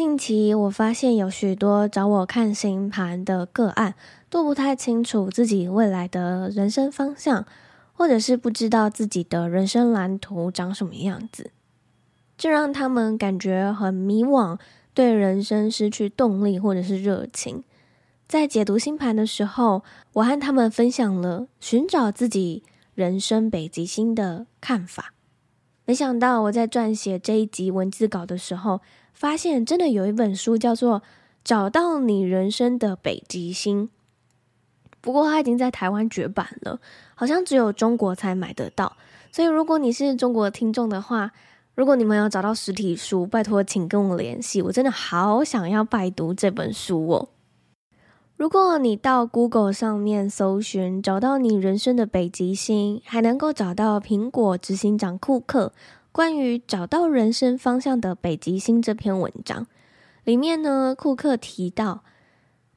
近期我发现有许多找我看星盘的个案，都不太清楚自己未来的人生方向，或者是不知道自己的人生蓝图长什么样子，这让他们感觉很迷惘，对人生失去动力或者是热情。在解读星盘的时候，我和他们分享了寻找自己人生北极星的看法。没想到我在撰写这一集文字稿的时候，发现真的有一本书叫做《找到你人生的北极星》，不过它已经在台湾绝版了，好像只有中国才买得到。所以如果你是中国听众的话，如果你们要找到实体书，拜托请跟我联系，我真的好想要拜读这本书哦。如果你到 Google 上面搜寻，找到你人生的北极星，还能够找到苹果执行长库克。关于找到人生方向的北极星这篇文章，里面呢，库克提到，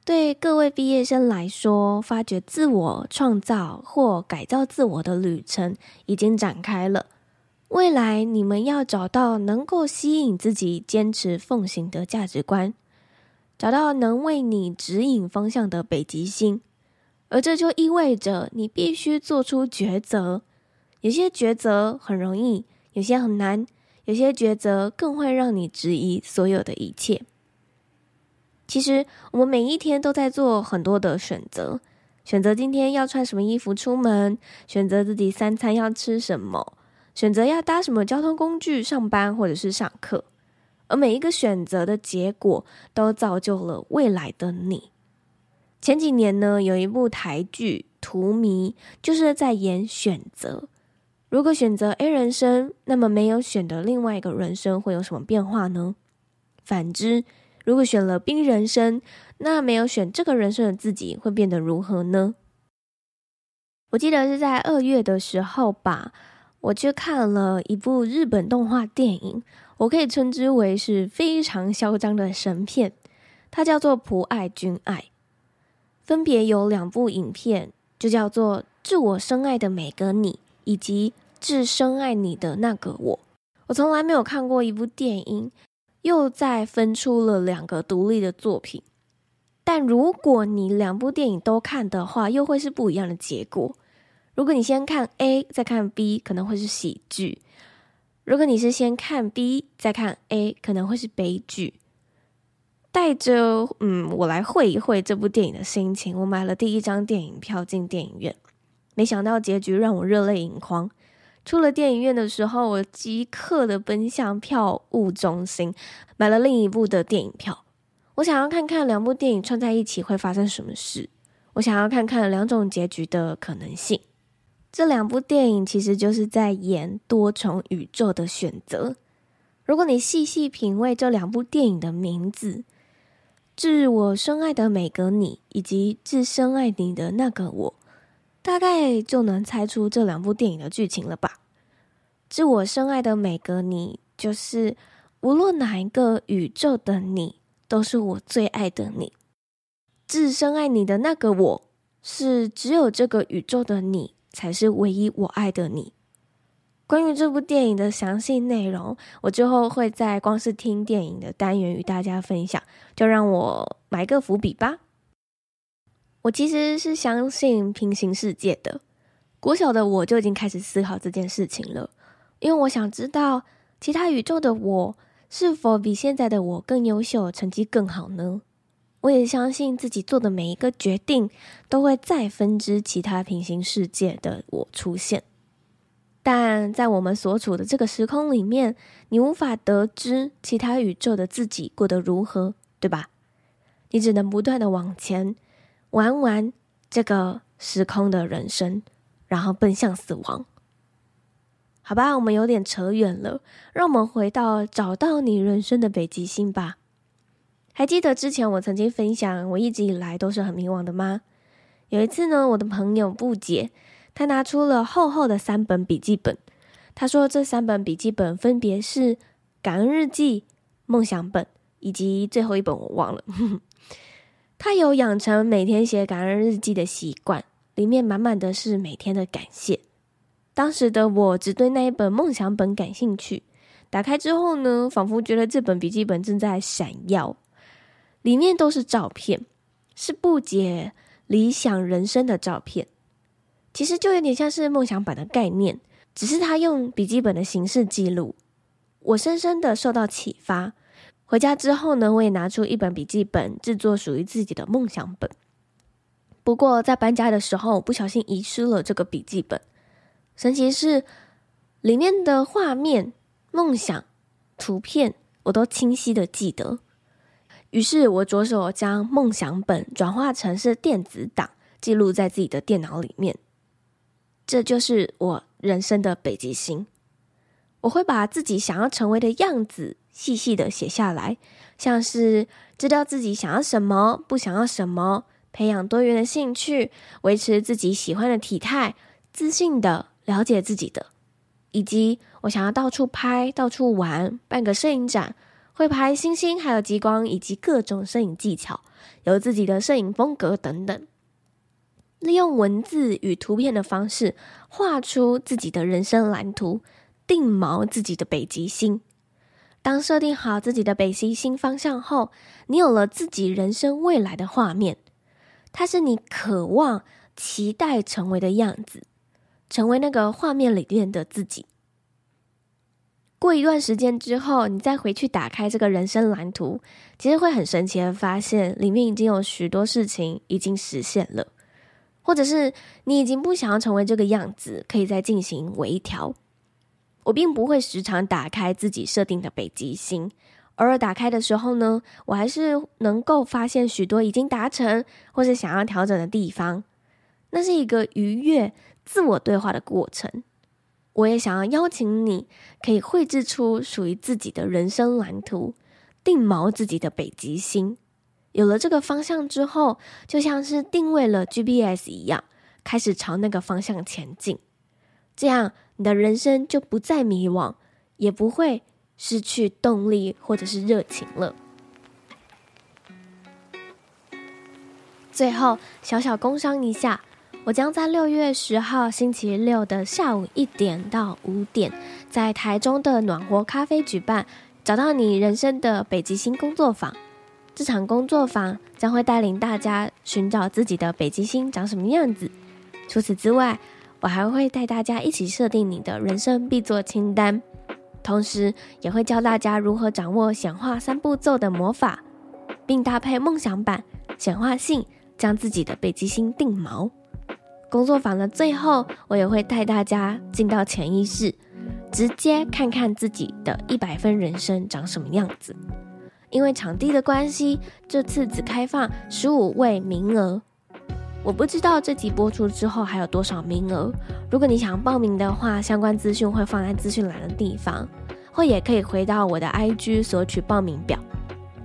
对各位毕业生来说，发掘自我、创造或改造自我的旅程已经展开了。未来你们要找到能够吸引自己坚持奉行的价值观，找到能为你指引方向的北极星，而这就意味着你必须做出抉择。有些抉择很容易。有些很难，有些抉择更会让你质疑所有的一切。其实，我们每一天都在做很多的选择：选择今天要穿什么衣服出门，选择自己三餐要吃什么，选择要搭什么交通工具上班或者是上课。而每一个选择的结果，都造就了未来的你。前几年呢，有一部台剧《荼蘼》，就是在演选择。如果选择 A 人生，那么没有选的另外一个人生会有什么变化呢？反之，如果选了 B 人生，那没有选这个人生的自己会变得如何呢？我记得是在二月的时候吧，我去看了一部日本动画电影，我可以称之为是非常嚣张的神片，它叫做《仆爱君爱》，分别有两部影片，就叫做《致我深爱的每个你》以及。致深爱你的那个我，我从来没有看过一部电影，又再分出了两个独立的作品。但如果你两部电影都看的话，又会是不一样的结果。如果你先看 A 再看 B，可能会是喜剧；如果你是先看 B 再看 A，可能会是悲剧。带着嗯，我来会一会这部电影的心情，我买了第一张电影票进电影院，没想到结局让我热泪盈眶。出了电影院的时候，我即刻的奔向票务中心，买了另一部的电影票。我想要看看两部电影串在一起会发生什么事。我想要看看两种结局的可能性。这两部电影其实就是在演多重宇宙的选择。如果你细细品味这两部电影的名字，《致我深爱的每个你》以及《致深爱你的那个我》。大概就能猜出这两部电影的剧情了吧？致我深爱的每个你，就是无论哪一个宇宙的你，都是我最爱的你。致深爱你的那个我，是只有这个宇宙的你，才是唯一我爱的你。关于这部电影的详细内容，我之后会在光是听电影的单元与大家分享，就让我埋个伏笔吧。我其实是相信平行世界的。国小的我就已经开始思考这件事情了，因为我想知道其他宇宙的我是否比现在的我更优秀，成绩更好呢？我也相信自己做的每一个决定都会再分支其他平行世界的我出现，但在我们所处的这个时空里面，你无法得知其他宇宙的自己过得如何，对吧？你只能不断的往前。玩完这个时空的人生，然后奔向死亡。好吧，我们有点扯远了，让我们回到找到你人生的北极星吧。还记得之前我曾经分享，我一直以来都是很迷惘的吗？有一次呢，我的朋友不解，他拿出了厚厚的三本笔记本，他说这三本笔记本分别是感恩日记、梦想本以及最后一本我忘了。他有养成每天写感恩日记的习惯，里面满满的是每天的感谢。当时的我只对那一本梦想本感兴趣，打开之后呢，仿佛觉得这本笔记本正在闪耀，里面都是照片，是不解理想人生的照片。其实就有点像是梦想版的概念，只是他用笔记本的形式记录。我深深的受到启发，回家之后呢，我也拿出一本笔记本，制作属于自己的梦想本。不过在搬家的时候，不小心遗失了这个笔记本。神奇是，里面的画面、梦想、图片，我都清晰的记得。于是我着手将梦想本转化成是电子档，记录在自己的电脑里面。这就是我人生的北极星。我会把自己想要成为的样子细细的写下来，像是知道自己想要什么，不想要什么，培养多元的兴趣，维持自己喜欢的体态，自信的。了解自己的，以及我想要到处拍、到处玩，办个摄影展，会拍星星，还有极光，以及各种摄影技巧，有自己的摄影风格等等。利用文字与图片的方式，画出自己的人生蓝图，定锚自己的北极星。当设定好自己的北极星方向后，你有了自己人生未来的画面，它是你渴望、期待成为的样子。成为那个画面里面的自己。过一段时间之后，你再回去打开这个人生蓝图，其实会很神奇的发现，里面已经有许多事情已经实现了，或者是你已经不想要成为这个样子，可以再进行微调。我并不会时常打开自己设定的北极星，偶尔打开的时候呢，我还是能够发现许多已经达成或是想要调整的地方。那是一个愉悦。自我对话的过程，我也想要邀请你，可以绘制出属于自己的人生蓝图，定锚自己的北极星。有了这个方向之后，就像是定位了 GPS 一样，开始朝那个方向前进。这样，你的人生就不再迷惘，也不会失去动力或者是热情了。最后，小小工商一下。我将在六月十号星期六的下午一点到五点，在台中的暖和咖啡举办“找到你人生的北极星”工作坊。这场工作坊将会带领大家寻找自己的北极星长什么样子。除此之外，我还会带大家一起设定你的人生必做清单，同时也会教大家如何掌握显化三步骤的魔法，并搭配梦想版显化信，将自己的北极星定锚。工作坊的最后，我也会带大家进到潜意识，直接看看自己的一百分人生长什么样子。因为场地的关系，这次只开放十五位名额。我不知道这集播出之后还有多少名额。如果你想报名的话，相关资讯会放在资讯栏的地方，或也可以回到我的 IG 索取报名表。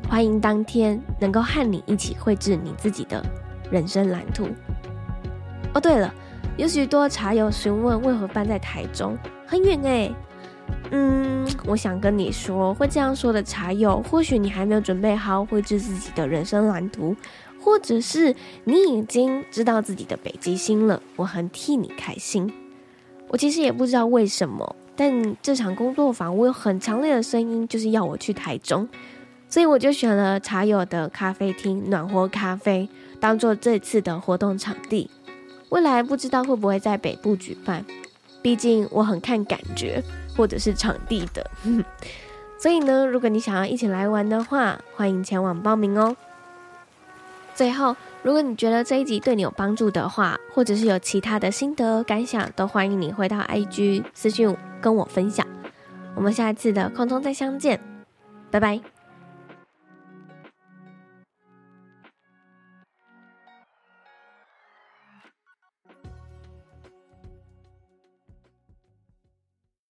欢迎当天能够和你一起绘制你自己的人生蓝图。哦，对了，有许多茶友询问为何搬在台中，很远哎。嗯，我想跟你说，会这样说的茶友，或许你还没有准备好绘制自己的人生蓝图，或者是你已经知道自己的北极星了。我很替你开心。我其实也不知道为什么，但这场工作坊我有很强烈的声音，就是要我去台中，所以我就选了茶友的咖啡厅暖和咖啡，当做这次的活动场地。未来不知道会不会在北部举办，毕竟我很看感觉或者是场地的，所以呢，如果你想要一起来玩的话，欢迎前往报名哦。最后，如果你觉得这一集对你有帮助的话，或者是有其他的心得感想，都欢迎你回到 IG 私信跟我分享。我们下一次的空中再相见，拜拜。